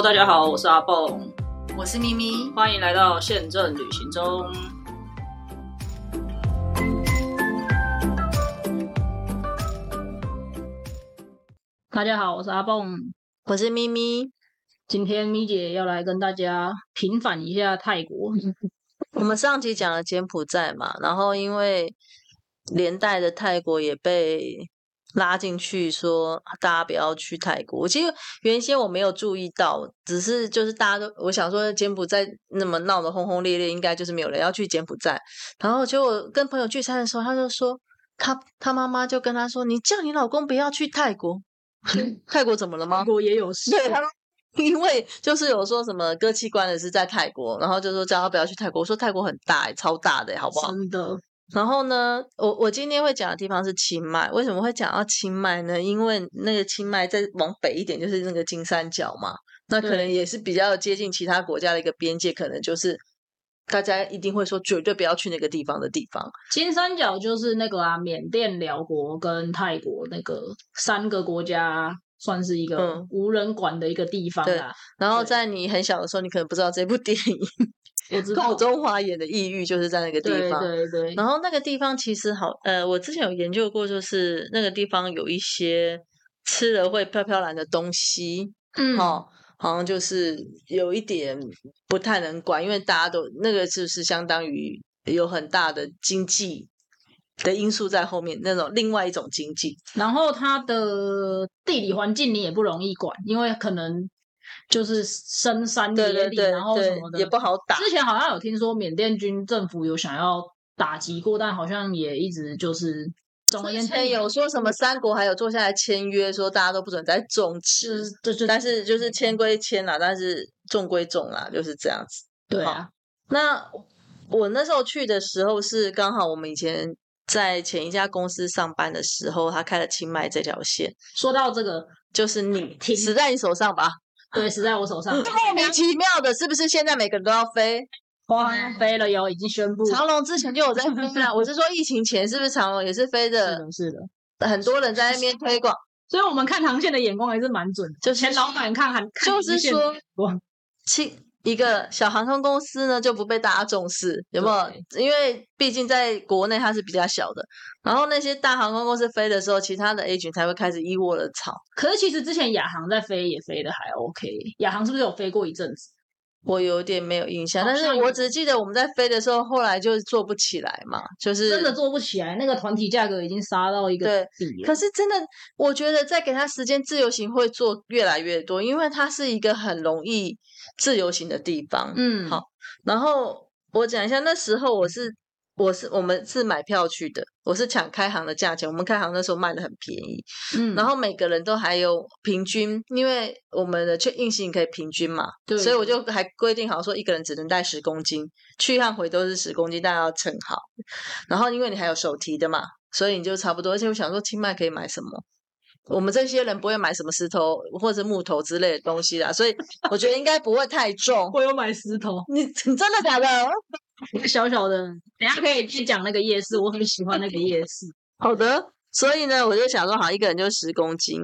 Hello，大家好，我是阿蹦，我是咪咪，欢迎来到宪政旅行中。大家好，我是阿蹦，我是咪咪。今天咪姐要来跟大家平反一下泰国。我们上集讲了柬埔寨嘛，然后因为连带的泰国也被。拉进去说大家不要去泰国。其实原先我没有注意到，只是就是大家都我想说柬埔寨那么闹得轰轰烈烈，应该就是没有人要去柬埔寨。然后结果跟朋友聚餐的时候，他就说他他妈妈就跟他说：“你叫你老公不要去泰国。”泰国怎么了吗？泰国也有事。对，他说因为就是有说什么割器官的是在泰国，然后就说叫他不要去泰国。我说泰国很大，超大的，好不好？真的。然后呢，我我今天会讲的地方是清迈。为什么会讲到清迈呢？因为那个清迈再往北一点就是那个金三角嘛，那可能也是比较接近其他国家的一个边界，可能就是大家一定会说绝对不要去那个地方的地方。金三角就是那个啊，缅甸、辽国跟泰国那个三个国家，算是一个无人管的一个地方啊。然后在你很小的时候，你可能不知道这部电影。寇中华演的抑郁就是在那个地方，对对对。然后那个地方其实好，呃，我之前有研究过，就是那个地方有一些吃了会飘飘然的东西，嗯，好，好像就是有一点不太能管，因为大家都那个就是相当于有很大的经济的因素在后面，那种另外一种经济。然后它的地理环境你也不容易管，因为可能。就是深山野岭，然后什么的也不好打。之前好像有听说缅甸军政府有想要打击过，但好像也一直就是。总而言之，有说什么三国还有坐下来签约，说大家都不准再种植。就是但是就是签归签啦，但是种归种啦，就是这样子。对啊。那我那时候去的时候是刚好我们以前在前一家公司上班的时候，他开了清迈这条线。说到这个，就是你死在你手上吧。对，死在我手上。莫名其妙的，是不是现在每个人都要飞？哇，飞了哟，已经宣布。长龙之前就有在飞了。我是说，疫情前是不是长龙也是飞的？是的，是的。很多人在那边推广，所以我们看航线的眼光还是蛮准的。就前老板看，就是说，七。一个小航空公司呢就不被大家重视，有没有？因为毕竟在国内它是比较小的，然后那些大航空公司飞的时候，其他的 agent 才会开始一窝的吵。可是其实之前亚航在飞也飞的还 OK，亚航是不是有飞过一阵子？我有点没有印象，但是我只记得我们在飞的时候，后来就做不起来嘛，就是真的做不起来。那个团体价格已经杀到一个底。可是真的，我觉得再给他时间，自由行会做越来越多，因为它是一个很容易自由行的地方。嗯，好，然后我讲一下，那时候我是。我是我们是买票去的，我是抢开行的价钱，我们开行那时候卖的很便宜，嗯，然后每个人都还有平均，因为我们的去硬性可以平均嘛，对，所以我就还规定好说一个人只能带十公斤，去和回都是十公斤，大家要称好。然后因为你还有手提的嘛，所以你就差不多。而且我想说清迈可以买什么，我们这些人不会买什么石头或者木头之类的东西啦，所以我觉得应该不会太重。我有买石头，你你真的假的？一个小小的，等下可以去讲那个夜市，我很喜欢那个夜市。好的，所以呢，我就想说，好，一个人就十公斤，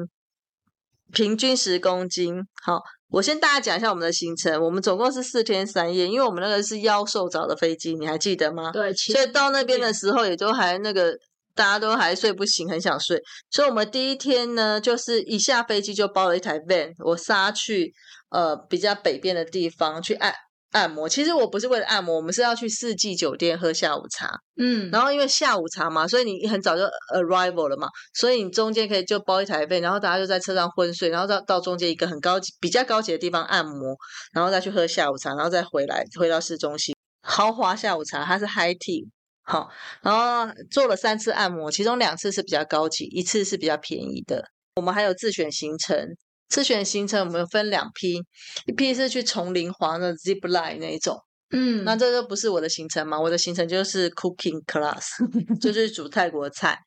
平均十公斤。好，我先大家讲一下我们的行程，我们总共是四天三夜，因为我们那个是妖兽找的飞机，你还记得吗？对，所以到那边的时候，也就还那个大家都还睡不醒，很想睡。所以我们第一天呢，就是一下飞机就包了一台 van，我杀去呃比较北边的地方去按。按摩其实我不是为了按摩，我们是要去四季酒店喝下午茶。嗯，然后因为下午茶嘛，所以你很早就 arrival 了嘛，所以你中间可以就包一台 van，，然后大家就在车上昏睡，然后到到中间一个很高级、比较高级的地方按摩，然后再去喝下午茶，然后再回来回到市中心豪华下午茶，它是 high tea，好，然后做了三次按摩，其中两次是比较高级，一次是比较便宜的。我们还有自选行程。自选行程我们分两批，一批是去丛林滑的 zip line 那一种，嗯，那这就不是我的行程嘛，我的行程就是 cooking class，就是煮泰国菜，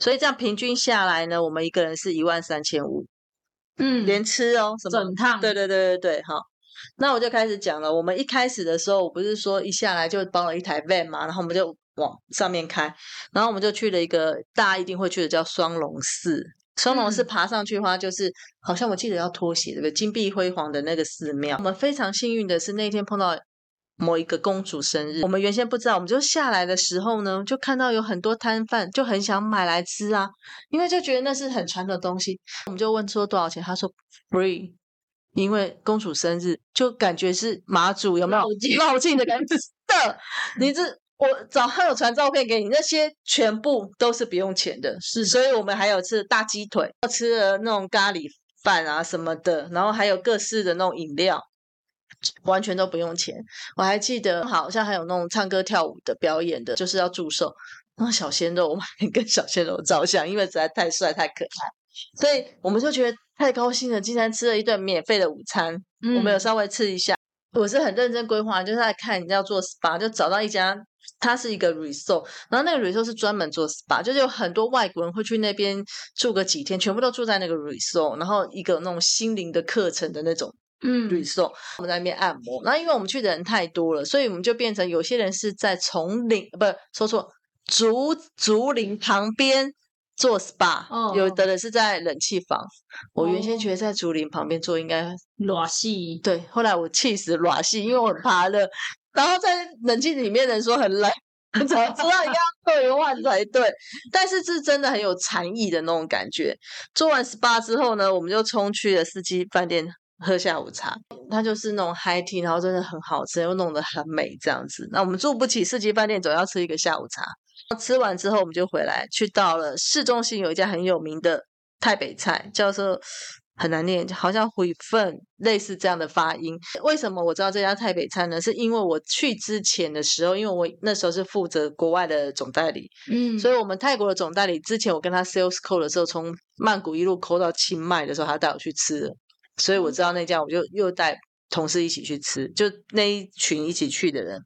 所以这样平均下来呢，我们一个人是一万三千五，嗯，连吃哦，整趟，对对对对对，好，那我就开始讲了，我们一开始的时候，我不是说一下来就包了一台 van 嘛，然后我们就往上面开，然后我们就去了一个大家一定会去的叫双龙寺。双龙寺爬上去的话，就是好像我记得要脱鞋，对不对？金碧辉煌的那个寺庙。我们非常幸运的是那天碰到某一个公主生日，我们原先不知道，我们就下来的时候呢，就看到有很多摊贩，就很想买来吃啊，因为就觉得那是很传统的东西。我们就问说多少钱，他说 free，因为公主生日，就感觉是马祖有没有绕境的感觉？的，你这。我早上有传照片给你，那些全部都是不用钱的，是。所以我们还有吃大鸡腿，吃了那种咖喱饭啊什么的，然后还有各式的那种饮料，完全都不用钱。我还记得好像还有那种唱歌跳舞的表演的，就是要祝寿。那小鲜肉，我们还跟小鲜肉照相，因为实在太帅太可爱，所以我们就觉得太高兴了，竟然吃了一顿免费的午餐。我们有稍微吃一下，我是很认真规划，就是在看你要做 SPA，就找到一家。它是一个 resort，然后那个 resort 是专门做 spa，就是有很多外国人会去那边住个几天，全部都住在那个 resort，然后一个那种心灵的课程的那种嗯 resort，我们在那边按摩。然后因为我们去的人太多了，所以我们就变成有些人是在丛林，不说错，竹竹林旁边做 spa，有的人是在冷气房。我原先觉得在竹林旁边做应该暖气，对，后来我气死暖气，因为我很怕热。然后在冷气里面人说很冷，怎么知道应该兑换才对？但是是真的很有禅意的那种感觉。做完 SPA 之后呢，我们就冲去了四季饭店喝下午茶。它就是那种 high tea，然后真的很好吃，又弄得很美这样子。那我们住不起四季饭店，总要吃一个下午茶。吃完之后，我们就回来，去到了市中心有一家很有名的泰北菜，叫做。很难念，好像回份类似这样的发音。为什么我知道这家台北餐呢？是因为我去之前的时候，因为我那时候是负责国外的总代理，嗯，所以我们泰国的总代理之前我跟他 sales call 的时候，从曼谷一路 call 到清迈的时候，他带我去吃，所以我知道那家，我就又带同事一起去吃，就那一群一起去的人。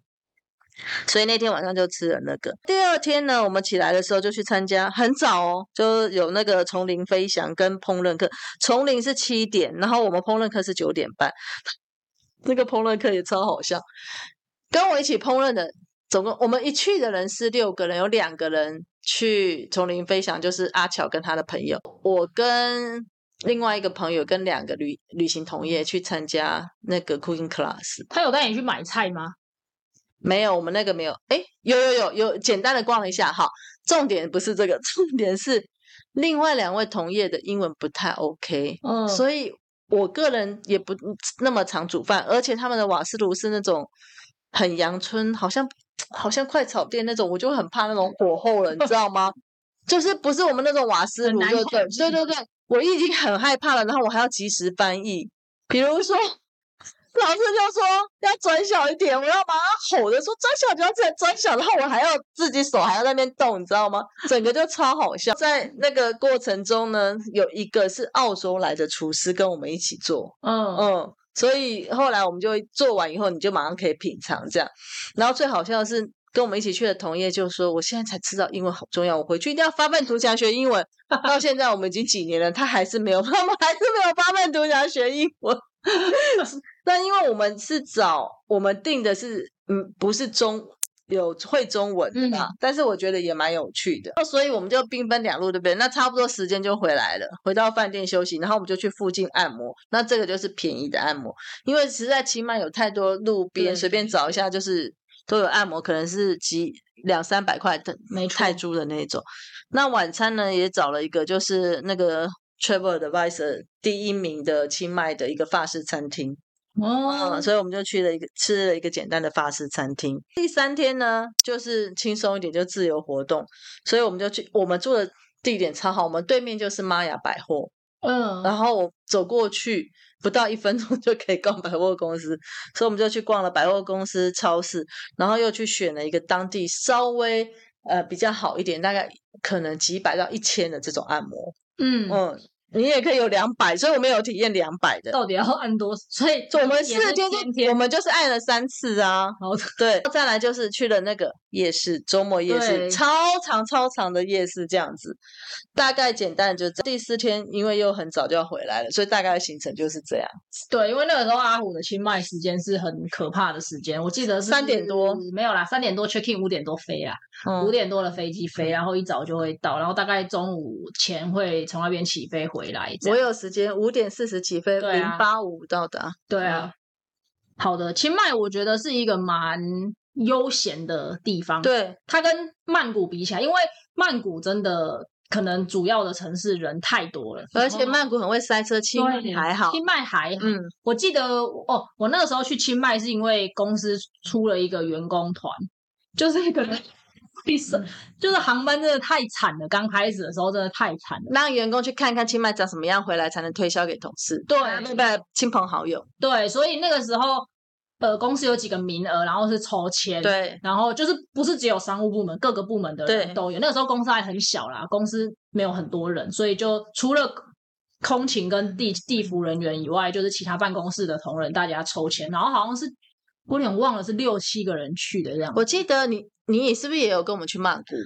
所以那天晚上就吃了那个。第二天呢，我们起来的时候就去参加，很早哦，就有那个丛林飞翔跟烹饪课。丛林是七点，然后我们烹饪课是九点半。那个烹饪课也超好笑，跟我一起烹饪的，总共我们一去的人是六个人，有两个人去丛林飞翔，就是阿巧跟他的朋友，我跟另外一个朋友跟两个旅旅行同业去参加那个 cooking class。他有带你去买菜吗？没有，我们那个没有。哎，有有有有，简单的逛了一下。哈，重点不是这个，重点是另外两位同业的英文不太 OK。嗯，所以我个人也不那么常煮饭，而且他们的瓦斯炉是那种很阳春，好像好像快炒店那种，我就很怕那种火候了，你知道吗？就是不是我们那种瓦斯炉，对对对对对，我已经很害怕了，然后我还要及时翻译，比如说。老师就说要转小一点，我要把他吼的说转小就要再转小，然后我还要自己手还要在那边动，你知道吗？整个就超好笑。在那个过程中呢，有一个是澳洲来的厨师跟我们一起做，嗯嗯，所以后来我们就做完以后，你就马上可以品尝这样。然后最好笑的是，跟我们一起去的同业就说：“我现在才知道英文好重要，我回去一定要发奋图强学英文。”到现在我们已经几年了，他还是没有，他们还是没有发奋图强学英文。那因为我们是找我们定的是，嗯，不是中有会中文的，但是我觉得也蛮有趣的，所以我们就兵分两路，对不对？那差不多时间就回来了，回到饭店休息，然后我们就去附近按摩。那这个就是便宜的按摩，因为实在清迈有太多路边随便找一下就是都有按摩，可能是几两三百块的泰铢的那种。那晚餐呢也找了一个，就是那个。Travel Advisor 第一名的清迈的一个法式餐厅哦，所以我们就去了一个吃了一个简单的法式餐厅。第三天呢，就是轻松一点，就自由活动，所以我们就去我们住的地点超好，我们对面就是玛雅百货，嗯，然后我走过去不到一分钟就可以逛百货公司，所以我们就去逛了百货公司、超市，然后又去选了一个当地稍微呃比较好一点，大概可能几百到一千的这种按摩。嗯。嗯，你也可以有两百，所以我们有体验两百的。到底要按多？所以我们四天天，我们就是按了三次啊。好，对，再来就是去了那个夜市，周末夜市，超长超长的夜市这样子。大概简单就第四天，因为又很早就要回来了，所以大概行程就是这样。对，因为那个时候阿虎的清迈时间是很可怕的时间，我记得是三点多，没有啦，三点多 check in，五点多飞啊，五点多的飞机飞，然后一早就会到，然后大概中午前会从那边起飞回来。我有时间，五点四十起飞，零八五到达。对啊，好的，清迈我觉得是一个蛮悠闲的地方。对，它跟曼谷比起来，因为曼谷真的可能主要的城市人太多了，而且曼谷很会塞车，清迈还好。清迈还好，嗯，我记得哦，我那个时候去清迈是因为公司出了一个员工团，就是一个。就是航班真的太惨了，刚开始的时候真的太惨了。让员工去看看清迈长什么样，回来才能推销给同事，对，对对？亲朋好友，对。所以那个时候，呃，公司有几个名额，然后是抽签，对。然后就是不是只有商务部门，各个部门的人都有。那个时候公司还很小啦，公司没有很多人，所以就除了空勤跟地地服人员以外，就是其他办公室的同仁大家抽签，然后好像是我有点忘了是六七个人去的这样。我记得你。你是不是也有跟我们去曼谷？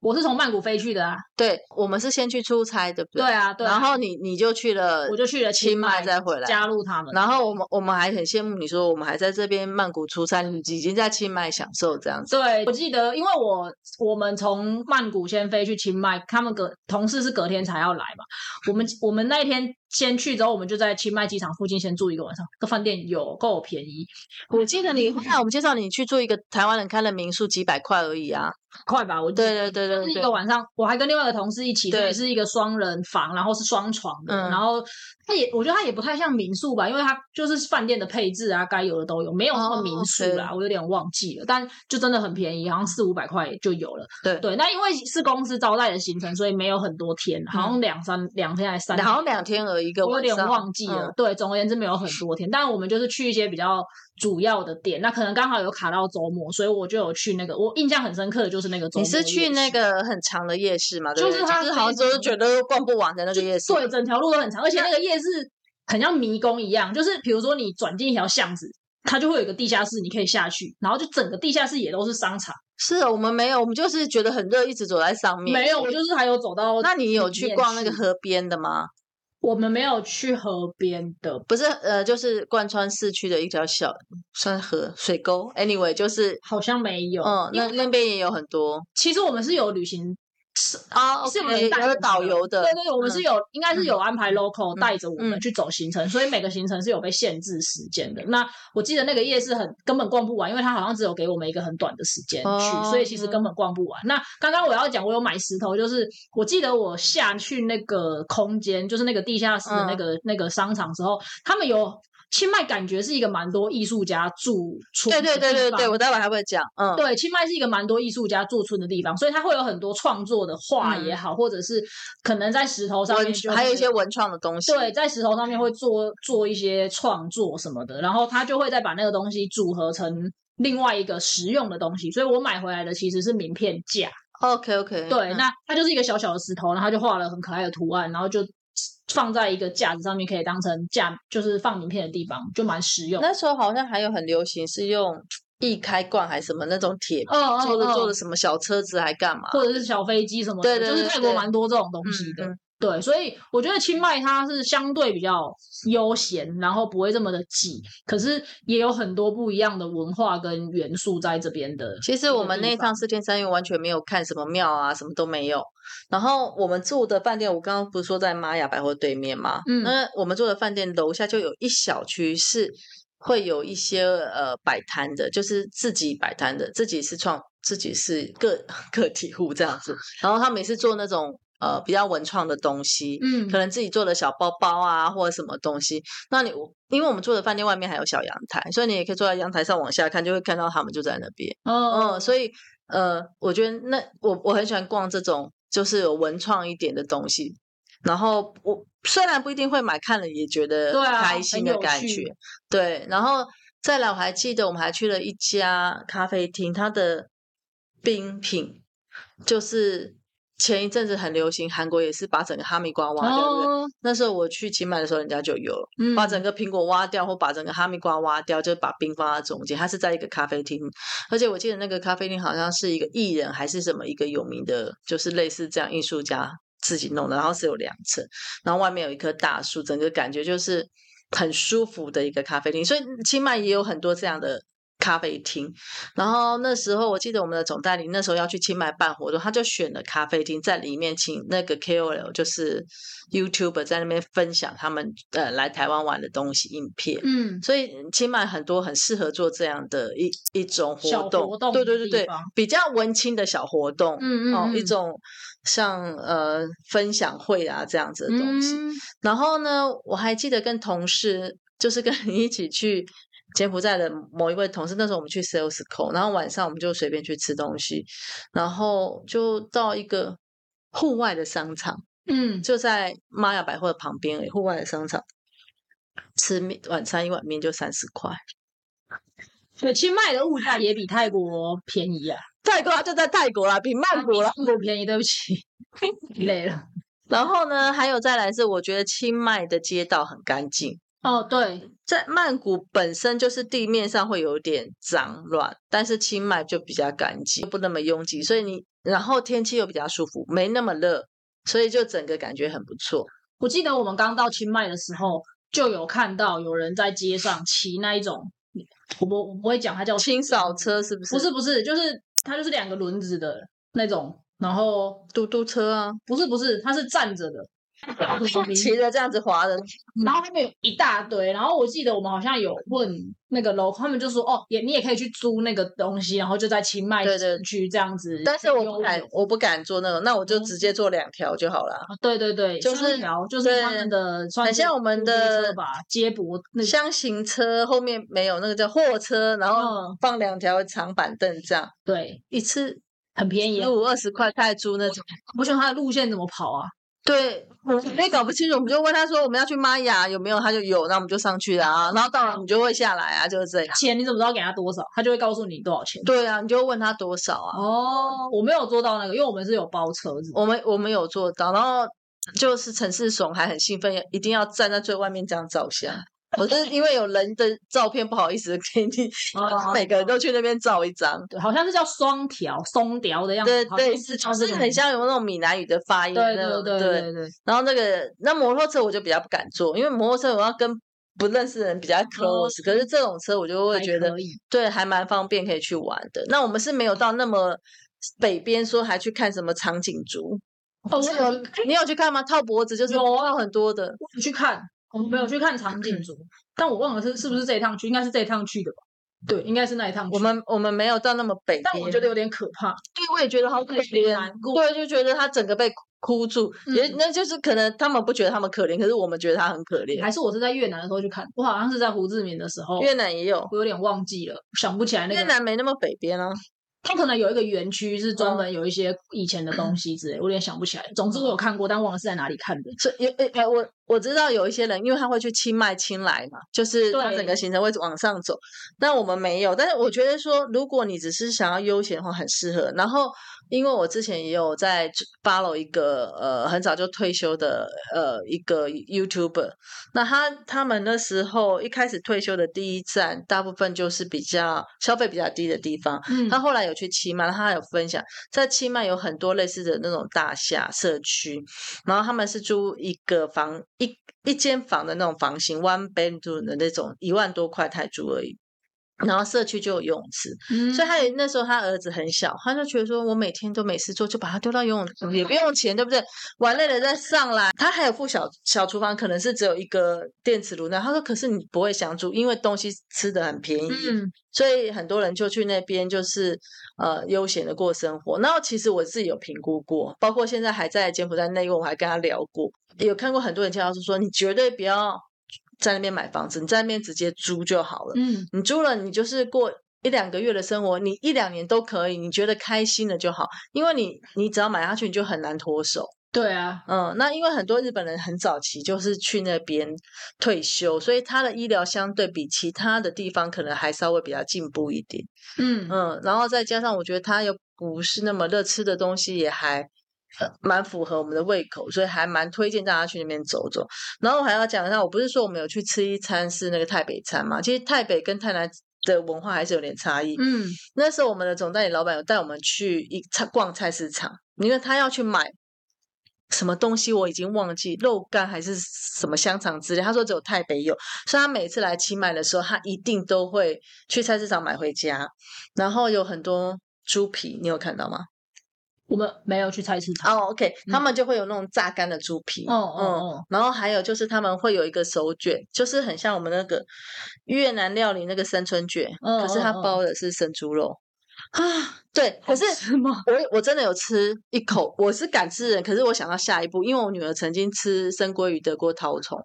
我是从曼谷飞去的啊，对，我们是先去出差，对不对？对啊，对。然后你你就去了，我就去了清迈，再回来加入他们。然后我们我们还很羡慕你说我们还在这边曼谷出差，已经在清迈享受这样子。对，我记得，因为我我们从曼谷先飞去清迈，他们隔同事是隔天才要来嘛。我们我们那一天先去之后，我们就在清迈机场附近先住一个晚上，这饭店有够便宜。我记得你那我们介绍你去住一个台湾人开的民宿，几百块而已啊。快吧，我对对对对，是一个晚上，我还跟另外一个同事一起，对，是一个双人房，然后是双床的，然后它也，我觉得它也不太像民宿吧，因为它就是饭店的配置啊，该有的都有，没有什么民宿啦，我有点忘记了，但就真的很便宜，好像四五百块就有了。对对，那因为是公司招待的行程，所以没有很多天，好像两三两天还是三，好像两天而已，一个我有点忘记了。对，总而言之没有很多天，但是我们就是去一些比较。主要的点，那可能刚好有卡到周末，所以我就有去那个。我印象很深刻的就是那个周末。你是去那个很长的夜市吗？就是它好像就是觉得逛不完的那个夜市。对，整条路都很长，而且那个夜市很像迷宫一样，就是比如说你转进一条巷子，它就会有一个地下室，你可以下去，然后就整个地下室也都是商场。是我们没有，我们就是觉得很热，一直走在上面。没有，我就是还有走到。那你有去逛那个河边的吗？我们没有去河边的，不是呃，就是贯穿市区的一条小山河水沟。Anyway，就是好像没有，嗯，那那边也有很多。其实我们是有旅行。是啊，是我们带导游的，对对对，我们是有，应该是有安排 local 带着我们去走行程，所以每个行程是有被限制时间的。那我记得那个夜市很根本逛不完，因为它好像只有给我们一个很短的时间去，所以其实根本逛不完。那刚刚我要讲，我有买石头，就是我记得我下去那个空间，就是那个地下室的那个那个商场之后，他们有。清迈感觉是一个蛮多艺术家驻村，对对对对对，我待会还会讲，嗯，对，清迈是一个蛮多艺术家驻村的地方，所以它会有很多创作的画也好，或者是可能在石头上面，还有一些文创的东西，对，在石头上面会做做一些创作什么的，然后他就会再把那个东西组合成另外一个实用的东西，所以我买回来的其实是名片架，OK OK，对，那它就是一个小小的石头，然后就画了很可爱的图案，然后就。放在一个架子上面，可以当成架，就是放名片的地方，就蛮实用。那时候好像还有很流行是用易开罐还是什么那种铁做的做的什么小车子还干嘛，或者是小飞机什么的，就是泰国蛮多这种东西的。对，所以我觉得清迈它是相对比较悠闲，然后不会这么的挤，可是也有很多不一样的文化跟元素在这边的。其实我们那趟四天三夜完全没有看什么庙啊，什么都没有。然后我们住的饭店，我刚刚不是说在玛雅百货对面吗？嗯，那我们住的饭店楼下就有一小区是会有一些呃摆摊的，就是自己摆摊的，自己是创，自己是个 个体户这样子。然后他们也是做那种。呃，比较文创的东西，嗯，可能自己做的小包包啊，或者什么东西。那你因为我们住的饭店外面还有小阳台，所以你也可以坐在阳台上往下看，就会看到他们就在那边。嗯，所以呃，我觉得那我我很喜欢逛这种就是有文创一点的东西。然后我虽然不一定会买，看了也觉得开心的感觉。对，然后再来，我还记得我们还去了一家咖啡厅，它的冰品就是。前一阵子很流行，韩国也是把整个哈密瓜挖掉，对不对？哦，那时候我去清迈的时候，人家就有了。嗯把整个苹果挖掉，或把整个哈密瓜挖掉，就把冰放在中间。它是在一个咖啡厅，而且我记得那个咖啡厅好像是一个艺人还是什么一个有名的，就是类似这样艺术家自己弄的，然后是有两层，然后外面有一棵大树，整个感觉就是很舒服的一个咖啡厅。所以清迈也有很多这样的。咖啡厅，然后那时候我记得我们的总代理那时候要去清迈办活动，他就选了咖啡厅，在里面请那个 KOL 就是 YouTuber 在那边分享他们呃来台湾玩的东西影片。嗯，所以清迈很多很适合做这样的一一种活小动，活动的对对对对，比较文青的小活动，哦，嗯嗯嗯一种像呃分享会啊这样子的东西。嗯然后呢，我还记得跟同事，就是跟你 一起去柬埔寨的某一位同事，那时候我们去 Sales Co，然后晚上我们就随便去吃东西，然后就到一个户外的商场，嗯，就在玛雅百货的旁边户外的商场，吃面晚餐一碗面就三十块，对，清迈的物价也比泰国便宜啊，泰国啊就在泰国啦，比曼谷啦。曼谷便宜，对不起，累了。然后呢，还有再来是，我觉得清迈的街道很干净。哦，对，在曼谷本身就是地面上会有点脏乱，但是清迈就比较干净，不那么拥挤，所以你然后天气又比较舒服，没那么热，所以就整个感觉很不错。我记得我们刚到清迈的时候，就有看到有人在街上骑那一种，我不我不会讲它叫清扫车是不是？不是不是，就是它就是两个轮子的那种，然后嘟嘟车啊，不是不是，它是站着的，骑着这样子滑的。然后后面有一大堆，然后我记得我们好像有问那个楼，他们就说哦，也你也可以去租那个东西，然后就在清迈对对区这样子。但是我不敢，我不敢做那种，那我就直接做两条就好了。对对对，就是双条就是他们的，很像我们的吧，接驳那箱型车后面没有那个叫货车，然后嗯放两条长板凳，这样对一次很便宜啊十。五二十块泰铢那种。我想它的路线怎么跑啊？对，我也搞不清楚，我们就问他说我们要去玛雅有没有，他就有，那我们就上去啊，然后到了你就会下来啊，就是这样。钱你怎么知道给他多少？他就会告诉你多少钱。对啊，你就问他多少啊？哦，我没有做到那个，因为我们是有包车子。我们我们有做到，然后就是陈世雄还很兴奋，一定要站在最外面这样照相。我是因为有人的照片不好意思给你，哦每个人都去那边照一张。对，好像是叫双条、松条的样子。对对，是就是很像有那种闽南语的发音对。对对对对。然后那个那摩托车我就比较不敢坐，因为摩托车我要跟不认识的人比较 close，、可是这种车我就会觉得对还蛮方便可以去玩的。那我们是没有到那么北边说还去看什么长颈族，哦，我有你有去看吗？套脖子就是有很多的。我有去看，我们没有去看长颈族，但我忘了是是不是这一趟去，应该是这一趟去的吧？对，应该是那一趟去。我们我们没有到那么北边，但我觉得有点可怕。对，我也觉得好可怜对，就觉得他整个被哭住，也嗯那就是可能他们不觉得他们可怜，可是我们觉得他很可怜。还是我是在越南的时候去看，我好像是在胡志明的时候，越南也有，我有点忘记了，想不起来那越。南没那么北边啊。它可能有一个园区是专嗯门有一些以前的东西之类，我有点想不起来。总之我有看过，但忘了是在哪里看的。所以有诶诶，我我知道有一些人，因为他会去清迈、清莱嘛，就是他整个行程会往上走。但我们没有，但是我觉得说，如果你只是想要悠闲的话，很适合。然后，因为我之前也有在 follow 一个呃很早就退休的呃一个 YouTuber，那他他们那时候一开始退休的第一站，大部分就是比较消费比较低的地方。嗯他后来有去七迈，他有分享，在七迈有很多类似的那种大厦社区，然后他们是租一个房一一间房的那种房型，one bedroom 的那种，一万多块泰铢而已。然后社区就有游泳池，嗯所以他也那时候他儿子很小，他就觉得说我每天都没事做，就把他丢到游泳池，也不用钱，对不对？玩累了再上来。他还有副小小厨房，可能是只有一个电磁炉那。他说，可是你不会想煮，因为东西吃的很便宜。嗯所以很多人就去那边，就是呃悠闲的过生活。然后其实我自己有评估过，包括现在还在柬埔寨内务，我还跟他聊过，有看过很多人介绍是说，你绝对不要在那边买房子，你在那边直接租就好了。嗯你租了，你就是过一两个月的生活，你一两年都可以，你觉得开心了就好，因为你你只要买下去，你就很难脱手。对啊，嗯，那因为很多日本人很早期就是去那边退休，所以他的医疗相对比其他的地方可能还稍微比较进步一点。嗯嗯，然后再加上我觉得他又不是那么热，吃的东西也还呃蛮符合我们的胃口，所以还蛮推荐大家去那边走走。然后我还要讲一下，我不是说我们有去吃一餐是那个台北餐嘛？其实台北跟台南的文化还是有点差异。嗯，那时候我们的总代理老板有带我们去一菜逛菜市场，因为他要去买什么东西，我已经忘记肉干还是什么香肠之类。他说只有台北有，所以他每次来清迈的时候，他一定都会去菜市场买回家。然后有很多猪皮，你有看到吗？我们没有去菜市场。哦，OK，嗯他们就会有那种榨干的猪皮。哦哦哦，然后还有就是他们会有一个手卷，就是很像我们那个越南料理那个生春卷，嗯可是它包的是生猪肉。啊，对，可是？我我真的有吃一口，我是敢吃人，可是我想到下一步，因为我女儿曾经吃生鲑鱼得过绦虫，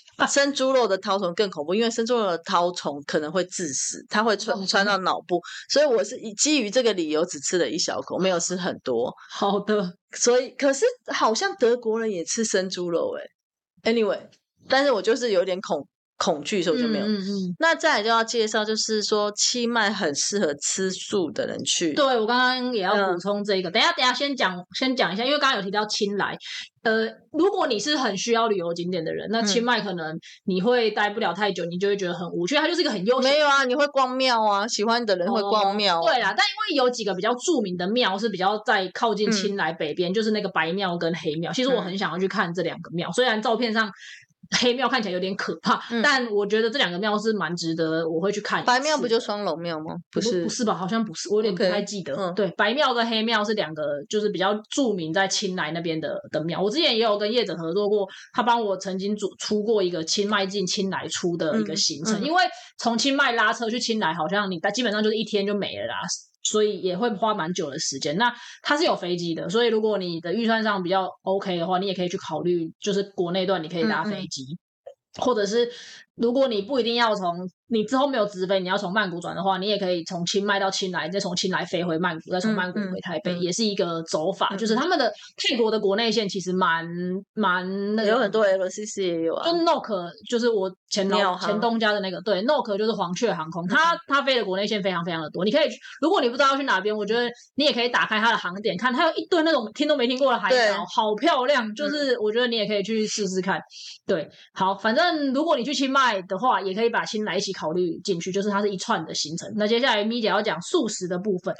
生猪肉的绦虫更恐怖，因为生猪肉的绦虫可能会致死，它会穿哦。穿到脑部，所以我是以基于这个理由只吃了一小口，没有吃很多。好的，所以可是好像德国人也吃生猪肉哎、anyway，但是我就是有点恐恐惧，所以我就没有。嗯嗯嗯。那再来就要介绍，就是说七麦很适合吃素的人去。对，我刚刚也要嗯补充这个。等一下，等一下，先讲先讲一下，因为刚刚有提到青莱。呃，如果你是很需要旅游景点的人，那嗯清迈可能你会待不了太久，你就会觉得很无趣。它就是一个很悠闲没有啊，你会逛庙啊，喜欢的人会逛庙、啊哦对啦，但因为有几个比较著名的庙是比较在靠近嗯青莱北边，就是那个白庙跟黑庙。其实我嗯很想要去看这两个庙，虽然照片上黑庙看起来有点可怕，嗯但我觉得这两个庙是蛮值得我会去看。白庙不就双龙庙吗？不是，不是吧？好像不是，我有点不太记得。嗯对，白庙跟黑庙是两个，就是比较著名在清莱那边的的庙。我之前也有跟业者合作过，他帮我曾经出出过一个清迈进清莱出的一个嗯行程，嗯因为从清迈拉车去清莱，好像你基本上就是一天就没了啦。所以也会花蛮久的时间。那它是有飞机的，所以如果你的预算上比较 OK 的话，你也可以去考虑，就是国内段你可以搭嗯嗯飞机，或者是如果你不一定要从你之后没有直飞，你要从曼谷转的话，你也可以从清迈到清莱，再从清莱飞回曼谷，再从曼谷回台北，嗯也是一个走法。嗯就是他们的泰国的国内线其实蛮蛮那个有很多 LCC 也有啊就。NOK 就是我前老前东家的那个，对，NOK 就是黄雀航空，它它飞的国内线非常非常的多。你可以，如果你不知道要去哪边，我觉得你也可以打开它的航点看，它有一堆那种听都没听过的海对岛，好漂亮。就是我觉得你也可以去试试看。对，好，反正如果你去清迈的话，也可以把新来一起考虑进去，就是它是一串的行程。那接下来咪姐要讲素食的部分，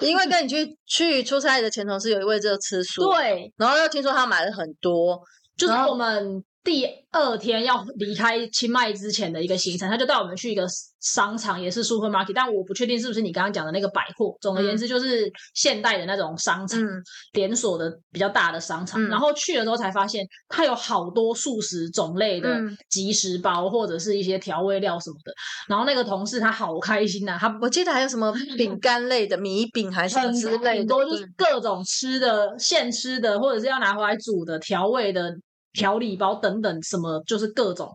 因为跟你去去出差的前同事有一位就吃素，，对，然后又听说他买了很多，就是我们第二天要离开清迈之前的一个行程，他就带我们去一个商场，也是 supermarket，但我不确定是不是你刚刚讲的那个百货。总而言之，就是现代的那种商场，嗯连锁的比较大的商场。嗯然后去了之后才发现，它有好多素食种类的嗯即食包或者是一些调味料什么的。然后那个同事他好开心呐、他我记得还有什么饼干类的米饼还是很之类的，很多就是各种吃的、现吃的，或者是要拿回来煮的调味的调理包等等，什么就是各种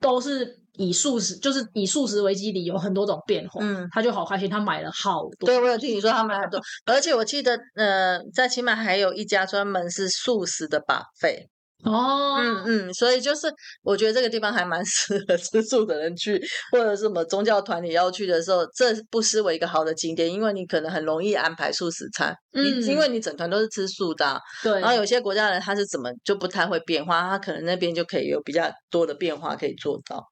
都是以素食，就是以素食为基底，有很多种变化。嗯，他就好开心，他买了好多。对，我有听你说他买很多，而且我记得呃，在起码还有一家专门是素食的把费，哦，嗯嗯，所以就是我觉得这个地方还蛮 适合吃素的人去，或者什么宗教团体要去的时候，这不失为一个好的景点，因为你可能很容易安排素食餐，嗯因为你整团都是吃素的啊、对，然后有些国家人他是怎么就不太会变化，他可能那边就可以有比较多的变化可以做到。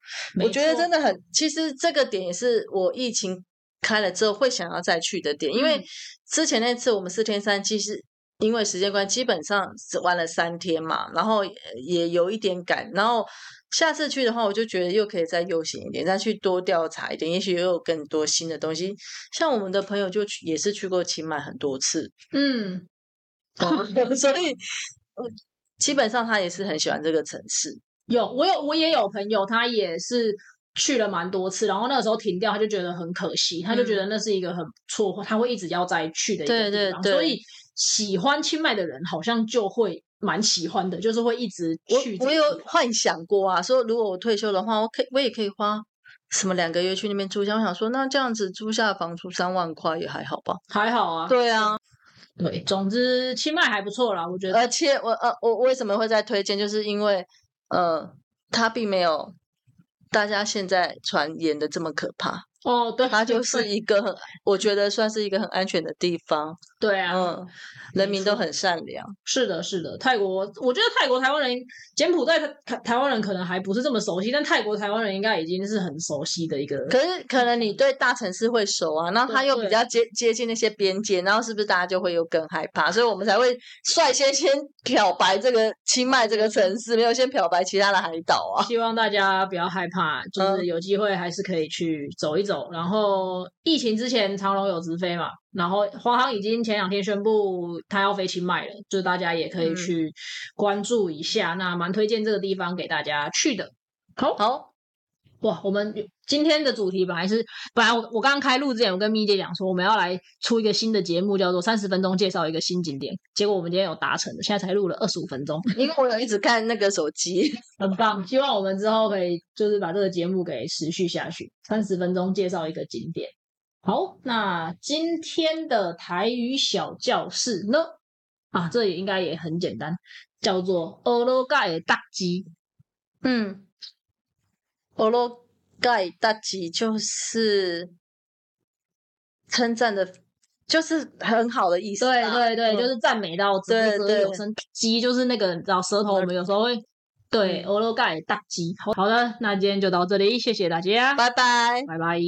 我觉得真的的很，其实这个点也是我疫情开了之后会想要再去的点，因为嗯。之前那次我们四天三其实因为时间关系，基本上只玩了三天嘛，然后也也有一点赶，然后下次去的话，我就觉得又可以再悠闲一点，再去多调查一点，也许又有更多新的东西。像我们的朋友就去也是去过清迈很多次，嗯，所以呃基本上他也是很喜欢这个城市。有我有我也有朋友，他也是去了蛮多次，然后那个时候停掉，他就觉得很可惜，他就觉得那是一个很不错，他会一直要再去的一个对对地方。所以喜欢清迈的人好像就会蛮喜欢的，就是会一直去我我有幻想过啊，说如果我退休的话，我可以我也可以花什么两个月去那边租一下。我想说，那这样子租下房租三万块也还好吧？还好啊。对啊，对，总之清迈还不错啦，我觉得。而且我呃我为什么会再推荐，就是因为呃它并没有大家现在传言的这么可怕，哦，对，它就是一个很我觉得算是一个很安全的地方。对啊，嗯，人民都很善良。是的，是的。泰国，我觉得泰国台湾人，柬埔寨台台湾人可能还不是这么熟悉，但泰国台湾人应该已经是很熟悉的一个。可是可能你对大城市会熟啊，然后他又比较接接近那些边界，然后是不是大家就会有更害怕？所以我们才会率先先漂白这个清迈这个城市，没有先漂白其他的海岛啊。希望大家不要害怕，就是有机会还是可以去走一走。然后疫情之前，长龙有直飞嘛？然后华航已经前两天宣布他要飞清迈了，就是大家也可以去关注一下。那蛮推荐这个地方给大家去的。好，好，哇，我们今天的主题本来是本来我我刚刚开录之前，我跟咪姐讲说我们要来出一个新的节目，叫做三十分钟介绍一个新景点。结果我们今天有达成的，现在才录了二十五分钟，因为我有一直看那个手机，很棒。希望我们之后可以就是把这个节目给持续下去，三十分钟介绍一个景点。好，那今天的台语小教室呢？啊，这也应该也很简单，叫做“俄罗盖大吉”。嗯，俄罗盖大吉就是称赞的，就是很好的意思。对对对，就是赞美到对对有声。鸡就是那个，你知道舌头，我们有时候会对“俄罗盖大吉”。好好的，那今天就到这里，谢谢大家，拜拜，拜拜。